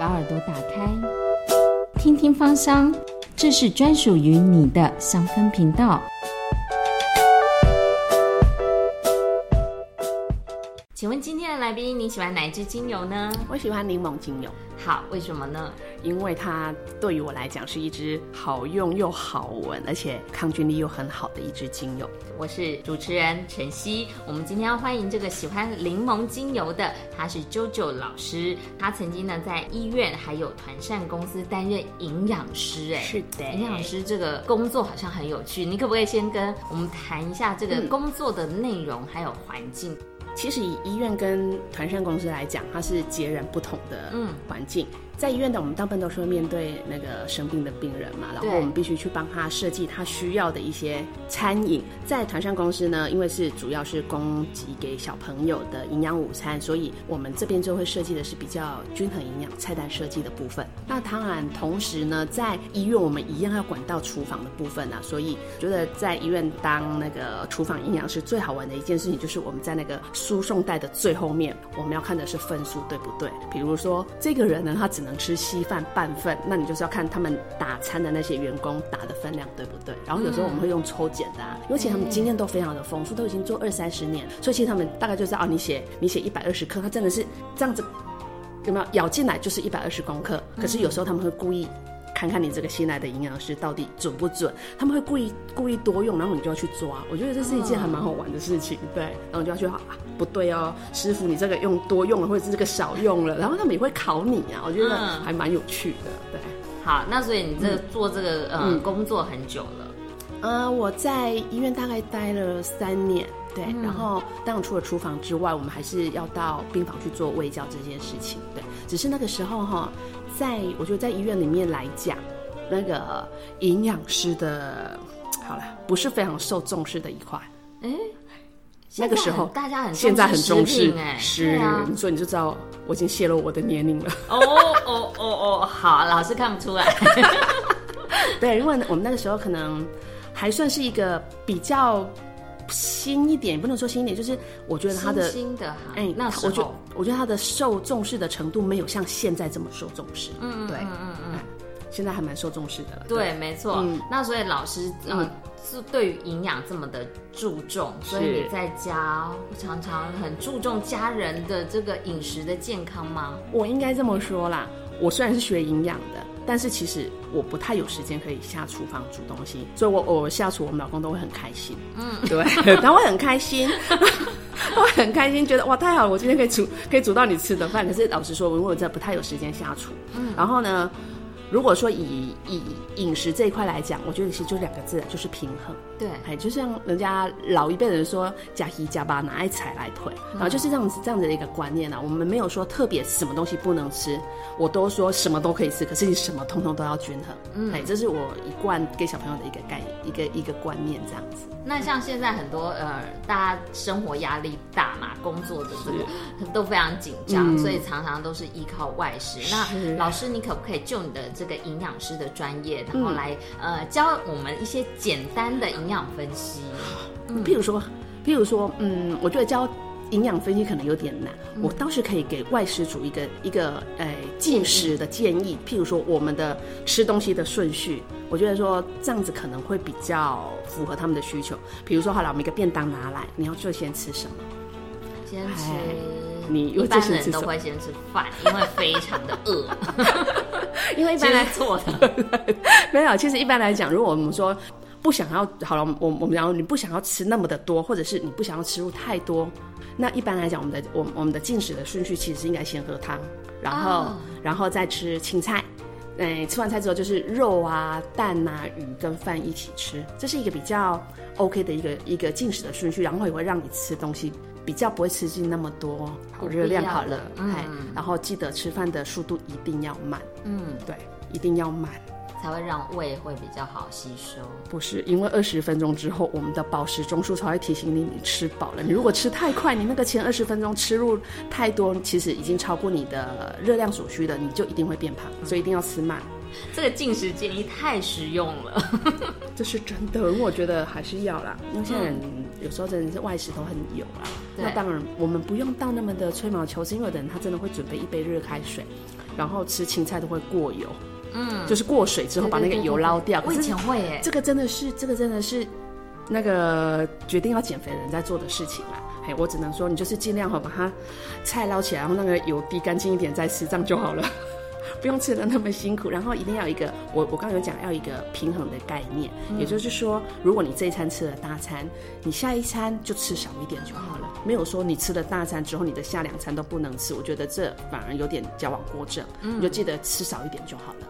把耳朵打开，听听芳香，这是专属于你的香氛频道。请问今天的来宾，你喜欢哪一支精油呢？我喜欢柠檬精油。好，为什么呢？因为它对于我来讲是一支好用又好闻，而且抗菌力又很好的一支精油。我是主持人晨曦，我们今天要欢迎这个喜欢柠檬精油的，他是 JoJo 老师。他曾经呢在医院还有团膳公司担任营养师。哎，是的，营养师这个工作好像很有趣。你可不可以先跟我们谈一下这个工作的内容还有环境？其实以医院跟团膳公司来讲，它是截然不同的环境。在医院的我们大部分都是会面对那个生病的病人嘛，然后我们必须去帮他设计他需要的一些餐饮。在团膳公司呢，因为是主要是供给给小朋友的营养午餐，所以我们这边就会设计的是比较均衡营养菜单设计的部分。那当然，同时呢，在医院我们一样要管到厨房的部分啊，所以觉得在医院当那个厨房营养师最好玩的一件事情，就是我们在那个输送带的最后面，我们要看的是分数对不对？比如说这个人呢，他只能吃稀饭半份，那你就是要看他们打餐的那些员工打的分量对不对？然后有时候我们会用抽检的，因为其实他们经验都非常的丰富，都已经做二三十年，所以其实他们大概就知道哦，你写你写一百二十克，他真的是这样子有没有咬进来就是一百二十公克？可是有时候他们会故意看看你这个新来的营养师到底准不准，他们会故意故意多用，然后你就要去抓。我觉得这是一件还蛮好玩的事情，对，然后就要去啊。不对哦，师傅，你这个用多用了，或者是这个少用了，然后他们也会考你啊，我觉得还蛮有趣的。对，好，那所以你这做这个呃工作很久了，呃，我在医院大概待了三年，对，然后当然除了厨房之外，我们还是要到病房去做喂教这件事情，对，只是那个时候哈，在我觉得在医院里面来讲，那个营养师的，好了，不是非常受重视的一块，哎。那个时候，大家很现在很重视，哎，是，所以你就知道我已经泄露我的年龄了。哦哦哦哦，好，老师看不出来。对，因为我们那个时候可能还算是一个比较新一点，不能说新一点，就是我觉得他的新的，哎，那我觉我觉得他的受重视的程度没有像现在这么受重视。嗯，对，嗯嗯嗯，现在还蛮受重视的。对，没错。那所以老师，嗯。是对于营养这么的注重，所以你在家常常很注重家人的这个饮食的健康吗？我应该这么说啦，我虽然是学营养的，但是其实我不太有时间可以下厨房煮东西，所以我我下厨，我们老公都会很开心。嗯，对，他会很开心，他会很开心，觉得哇太好了，我今天可以煮可以煮到你吃的饭。可是老实说，因为我真的不太有时间下厨。嗯，然后呢？如果说以以饮食这一块来讲，我觉得其实就两个字，就是平衡。对，哎，就像人家老一辈人说“加一加八拿爱踩来腿”，然后就是这样子这样子的一个观念呢。我们没有说特别什么东西不能吃，我都说什么都可以吃，可是你什么通通都要均衡。嗯，哎，这是我一贯给小朋友的一个概一个一个观念，这样子。那像现在很多呃，大家生活压力大嘛，工作的这个 都非常紧张，所以常常都是依靠外食。那老师，你可不可以就你的这个营养师的专业，然后来呃教我们一些简单的营养分析？譬如说，譬如说，嗯，我觉得教营养分析可能有点难。我倒是可以给外食主一个一个呃进食的建议。譬如说，我们的吃东西的顺序，我觉得说这样子可能会比较符合他们的需求。比如说，好了，我们一个便当拿来，你要最先吃什么？先吃。你一般人都会先吃饭，因为非常的饿。因为一般来做的 没有。其实一般来讲，如果我们说不想要，好了，我我们然后你不想要吃那么的多，或者是你不想要吃入太多，那一般来讲，我们的我我们的进食的顺序其实应该先喝汤，然后然后再吃青菜。哎，吃完菜之后就是肉啊、蛋啊、鱼跟饭一起吃，这是一个比较 OK 的一个一个进食的顺序，然后也会让你吃东西。比较不会吃进那么多热量好了，哎，然后记得吃饭的速度一定要慢，嗯，对，一定要慢，才会让胃会比较好吸收。不是，因为二十分钟之后，我们的饱食中枢才会提醒你你吃饱了。你如果吃太快，你那个前二十分钟吃入太多，其实已经超过你的热量所需的，你就一定会变胖。所以一定要吃慢。这个进食建议太实用了，这是真的。我觉得还是要啦，因为现在人有时候真的是外食都很油啦。那当然，我们不用到那么的吹毛求疵，因为有的人他真的会准备一杯热开水，然后吃青菜都会过油，嗯，就是过水之后把那个油捞掉。我以前会诶，这个真的是，这个真的是那个决定要减肥的人在做的事情啦。嘿，我只能说，你就是尽量好把它菜捞起来，然后那个油滴干净一点再吃，这样就好了。不用吃的那么辛苦，然后一定要一个，我我刚刚有讲要一个平衡的概念，也就是说，如果你这一餐吃了大餐，你下一餐就吃少一点就好了，没有说你吃了大餐之后，你的下两餐都不能吃，我觉得这反而有点矫枉过正，你就记得吃少一点就好了。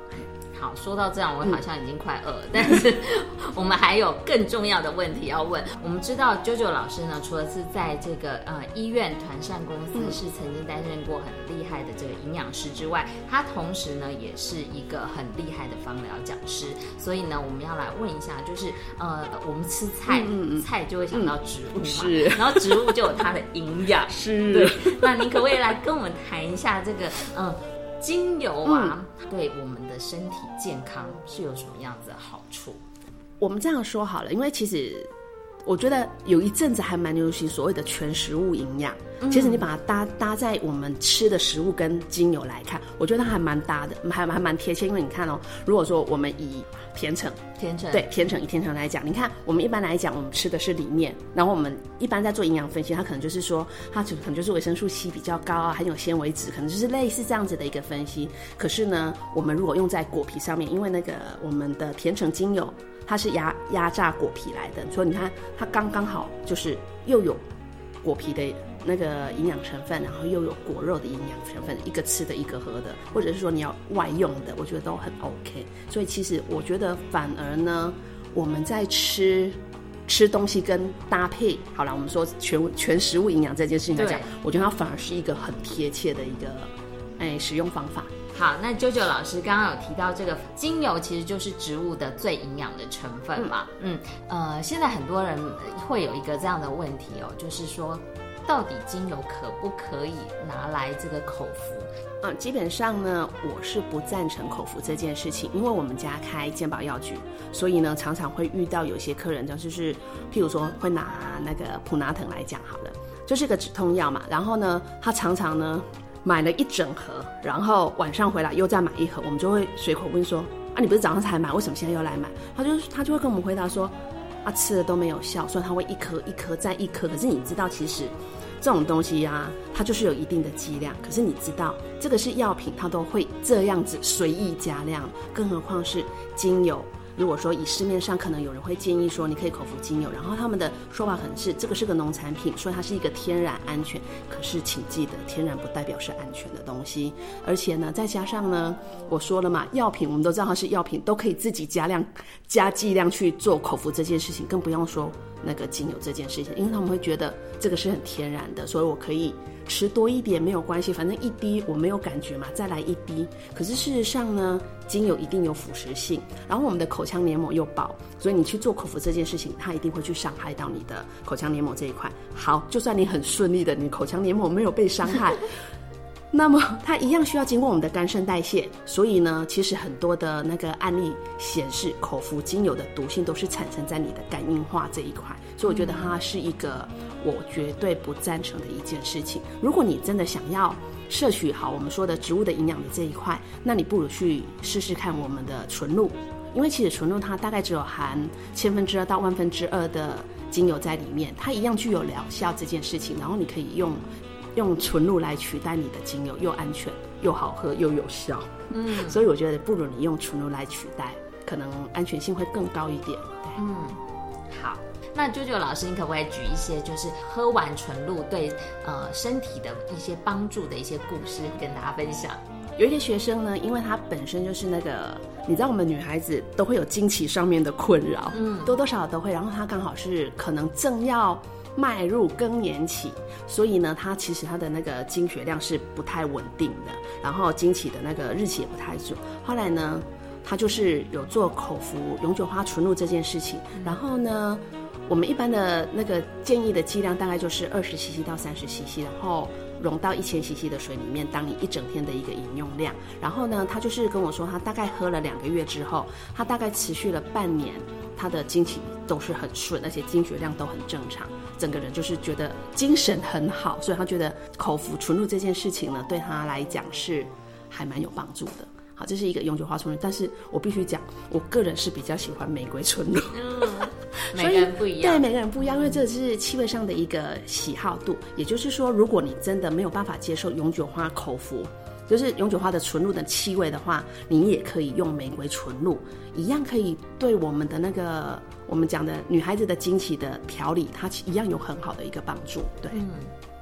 好，说到这样，我好像已经快饿了。但是 我们还有更重要的问题要问。我们知道啾啾老师呢，除了是在这个呃医院团膳公司是曾经担任过很厉害的这个营养师之外，他同时呢也是一个很厉害的芳疗讲师。所以呢，我们要来问一下，就是呃，我们吃菜，嗯菜就会想到植物嘛，然后植物就有它的营养。是，对。那您可不可以来跟我们谈一下这个嗯？精油啊，对我们的身体健康是有什么样子的好处？我们这样说好了，因为其实我觉得有一阵子还蛮流行所谓的全食物营养。其实你把它搭搭在我们吃的食物跟精油来看，我觉得还蛮搭的，还还蛮贴切。因为你看哦，如果说我们以甜橙，甜橙对甜橙以甜橙来讲，你看我们一般来讲，我们吃的是里面，然后我们一般在做营养分析，它可能就是说它可能就是维生素 C 比较高啊，含有纤维质，可能就是类似这样子的一个分析。可是呢，我们如果用在果皮上面，因为那个我们的甜橙精油它是压压榨果皮来的，所以你看它刚刚好就是又有果皮的。那个营养成分，然后又有果肉的营养成分，一个吃的，一个喝的，或者是说你要外用的，我觉得都很 OK。所以其实我觉得反而呢，我们在吃吃东西跟搭配，好了，我们说全全食物营养这件事情来讲，我觉得它反而是一个很贴切的一个哎使用方法。好，那啾啾老师刚刚有提到这个精油其实就是植物的最营养的成分嘛？嗯，呃，现在很多人会有一个这样的问题哦，就是说。到底精油可不可以拿来这个口服？嗯，基本上呢，我是不赞成口服这件事情，因为我们家开健保药局，所以呢，常常会遇到有些客人，就是譬如说会拿那个普拿疼来讲好了，就是个止痛药嘛，然后呢，他常常呢买了一整盒，然后晚上回来又再买一盒，我们就会随口问说，啊，你不是早上才买，为什么现在又来买？他就他就会跟我们回答说，啊，吃了都没有效，所以它会一颗一颗再一颗，可是你知道其实。这种东西呀，它就是有一定的剂量。可是你知道，这个是药品，它都会这样子随意加量，更何况是精油。如果说以市面上可能有人会建议说你可以口服精油，然后他们的说法可能是这个是个农产品，所以它是一个天然安全。可是请记得，天然不代表是安全的东西。而且呢，再加上呢，我说了嘛，药品我们都知道它是药品，都可以自己加量、加剂量去做口服这件事情，更不用说那个精油这件事情，因为他们会觉得这个是很天然的，所以我可以。吃多一点没有关系，反正一滴我没有感觉嘛，再来一滴。可是事实上呢，精油一定有腐蚀性，然后我们的口腔黏膜又薄，所以你去做口服这件事情，它一定会去伤害到你的口腔黏膜这一块。好，就算你很顺利的，你口腔黏膜没有被伤害。那么它一样需要经过我们的肝肾代谢，所以呢，其实很多的那个案例显示，口服精油的毒性都是产生在你的肝硬化这一块，所以我觉得它是一个我绝对不赞成的一件事情。如果你真的想要摄取好我们说的植物的营养的这一块，那你不如去试试看我们的纯露，因为其实纯露它大概只有含千分之二到万分之二的精油在里面，它一样具有疗效这件事情，然后你可以用。用纯露来取代你的精油，又安全又好喝又有效。嗯，所以我觉得不如你用纯露来取代，可能安全性会更高一点。嗯，好，那啾啾老师，你可不可以举一些就是喝完纯露对呃身体的一些帮助的一些故事跟大家分享？有一些学生呢，因为他本身就是那个，你知道我们女孩子都会有经期上面的困扰，嗯，多多少少都会，然后他刚好是可能正要。迈入更年期，所以呢，它其实它的那个经血量是不太稳定的，然后经期的那个日期也不太准。后来呢，他就是有做口服永久花纯露这件事情。然后呢，我们一般的那个建议的剂量大概就是二十 CC 到三十 CC，然后溶到一千 CC 的水里面，当你一整天的一个饮用量。然后呢，他就是跟我说，他大概喝了两个月之后，他大概持续了半年，他的经期都是很顺，而且经血量都很正常，整个人就是觉得精神很好，所以他觉得口服纯露这件事情呢，对他来讲是还蛮有帮助的。好，这是一个永久花纯露，但是我必须讲，我个人是比较喜欢玫瑰纯露。嗯，每个人不一样。对，每个人不一样，因为这是气味上的一个喜好度。也就是说，如果你真的没有办法接受永久花口服，就是永久花的纯露的气味的话，你也可以用玫瑰纯露，一样可以对我们的那个我们讲的女孩子的经期的调理，它一样有很好的一个帮助。对。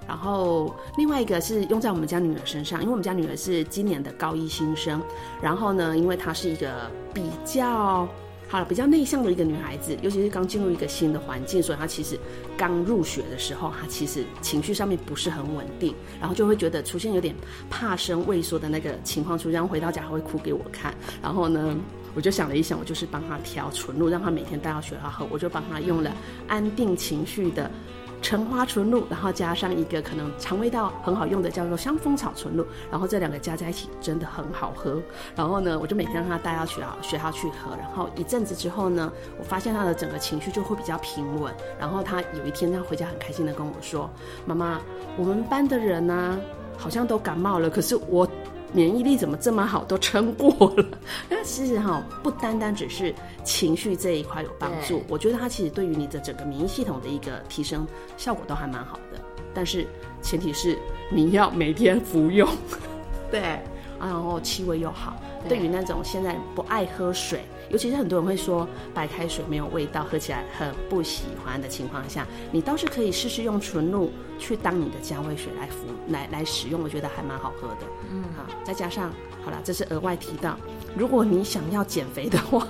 然后另外一个是用在我们家女儿身上，因为我们家女儿是今年的高一新生。然后呢，因为她是一个比较好了、比较内向的一个女孩子，尤其是刚进入一个新的环境，所以她其实刚入学的时候，她其实情绪上面不是很稳定，然后就会觉得出现有点怕生畏缩的那个情况出现，回到家还会哭给我看。然后呢，我就想了一想，我就是帮她调纯露，让她每天带到学校喝，我就帮她用了安定情绪的。橙花纯露，然后加上一个可能肠胃道很好用的叫做香蜂草纯露，然后这两个加在一起真的很好喝。然后呢，我就每天让他带到学校学校去喝。然后一阵子之后呢，我发现他的整个情绪就会比较平稳。然后他有一天他回家很开心的跟我说：“妈妈，我们班的人呢好像都感冒了，可是我。”免疫力怎么这么好，都撑过了？那其实哈，不单单只是情绪这一块有帮助，我觉得它其实对于你的整个免疫系统的一个提升效果都还蛮好的。但是前提是你要每天服用，对，然后气味又好。对于那种现在不爱喝水。尤其是很多人会说白开水没有味道，喝起来很不喜欢的情况下，你倒是可以试试用纯露去当你的加味水来服来来使用，我觉得还蛮好喝的。嗯，好，再加上好了，这是额外提到，如果你想要减肥的话，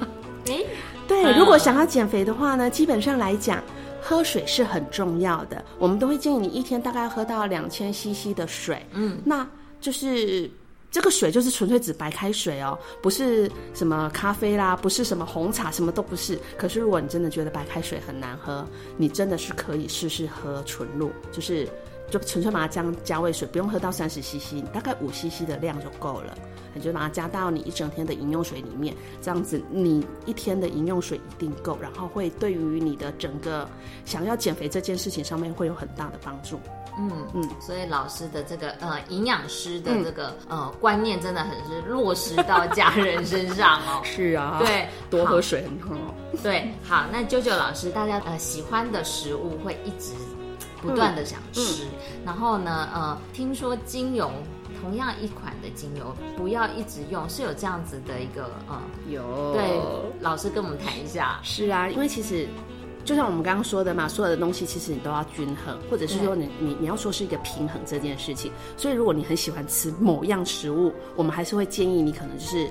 哎，对，如果想要减肥的话呢，基本上来讲，喝水是很重要的，我们都会建议你一天大概喝到两千 CC 的水。嗯，那就是。这个水就是纯粹指白开水哦，不是什么咖啡啦，不是什么红茶，什么都不是。可是如果你真的觉得白开水很难喝，你真的是可以试试喝纯露，就是就纯粹把它加加味水，不用喝到三十 CC，大概五 CC 的量就够了。你就把它加到你一整天的饮用水里面，这样子你一天的饮用水一定够，然后会对于你的整个想要减肥这件事情上面会有很大的帮助。嗯嗯，所以老师的这个呃营养师的这个呃观念真的很是落实到家人身上哦。是啊，对，多喝水很好。对，好，那啾啾老师，大家呃喜欢的食物会一直不断的想吃，然后呢呃听说精油同样一款的精油不要一直用，是有这样子的一个呃有对，老师跟我们谈一下。是啊，因为其实。就像我们刚刚说的嘛，所有的东西其实你都要均衡，或者是说你你你要说是一个平衡这件事情。所以如果你很喜欢吃某样食物，我们还是会建议你可能就是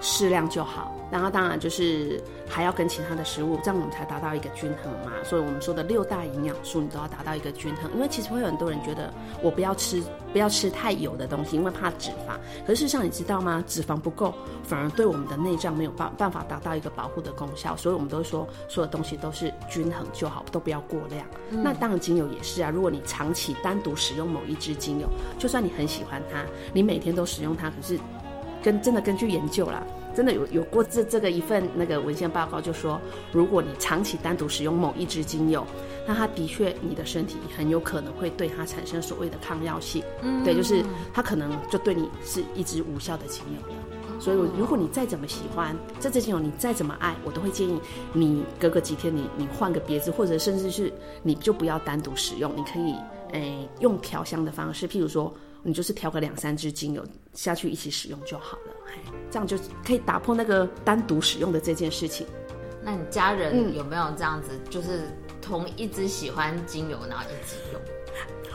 适量就好。然后当然就是还要跟其他的食物，这样我们才达到一个均衡嘛。所以我们说的六大营养素，你都要达到一个均衡。因为其实会有很多人觉得我不要吃不要吃太油的东西，因为怕脂肪。可是事实上你知道吗？脂肪不够，反而对我们的内脏没有办办法达到一个保护的功效。所以我们都说，所有东西都是均衡就好，都不要过量。那当然精油也是啊。如果你长期单独使用某一支精油，就算你很喜欢它，你每天都使用它，可是跟真的根据研究啦。真的有有过这这个一份那个文献报告，就说如果你长期单独使用某一支精油，那它的确你的身体很有可能会对它产生所谓的抗药性。嗯，对，就是它可能就对你是一支无效的精油了。所以如果你再怎么喜欢这支精油，你再怎么爱，我都会建议你隔个几天你你换个别支，或者甚至是你就不要单独使用，你可以诶用调香的方式，譬如说。你就是调个两三支精油下去一起使用就好了，这样就可以打破那个单独使用的这件事情。那你家人有没有这样子，就是同一支喜欢精油，然后一直用？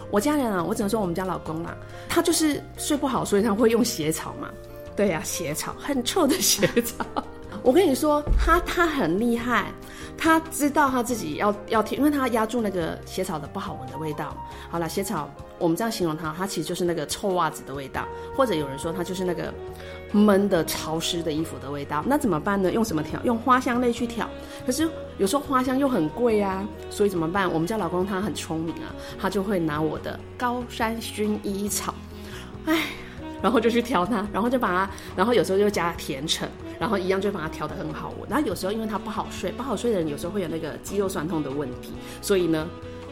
我家人啊，我只能说我们家老公啦，他就是睡不好，所以他会用血草嘛。对呀，血草很臭的血草。我跟你说，他他很厉害，他知道他自己要要听，因为他压住那个血草的不好闻的味道。好了，血草。我们这样形容它，它其实就是那个臭袜子的味道，或者有人说它就是那个闷的潮湿的衣服的味道。那怎么办呢？用什么调？用花香类去调。可是有时候花香又很贵啊，所以怎么办？我们家老公他很聪明啊，他就会拿我的高山薰衣草，哎。然后就去调它，然后就把它，然后有时候就加甜橙，然后一样就把它调得很好闻。然后有时候因为它不好睡，不好睡的人有时候会有那个肌肉酸痛的问题，所以呢，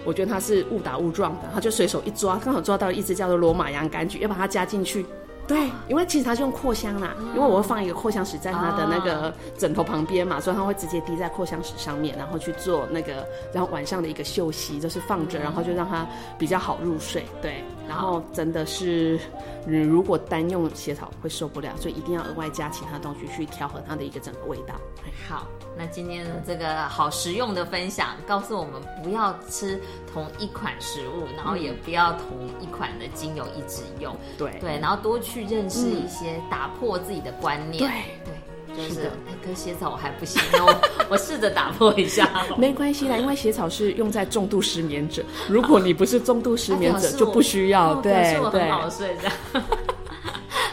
我觉得他是误打误撞的，他就随手一抓，刚好抓到一只叫做罗马洋甘菊，要把它加进去。对，因为其实它是用扩香啦，因为我会放一个扩香石在它的那个枕头旁边嘛，所以它会直接滴在扩香石上面，然后去做那个，然后晚上的一个休息就是放着，然后就让它比较好入睡。对，然后真的是，嗯，如果单用血草会受不了，所以一定要额外加其他东西去调和它的一个整个味道。好，那今天的这个好实用的分享，告诉我们不要吃同一款食物，然后也不要同一款的精油一直用。对对，然后多去认识一些，打破自己的观念。对对，就是哎，跟血草我还不行，那 我我试着打破一下。没关系啦，因为血草是用在重度失眠者，如果你不是重度失眠者，就不需要。对对，很好睡这样。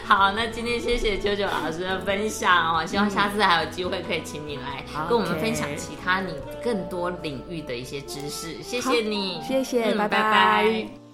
好，那今天谢谢九九老师的分享哦，希望下次还有机会可以请你来跟我们分享其他你更多领域的一些知识。谢谢你，谢谢，拜拜。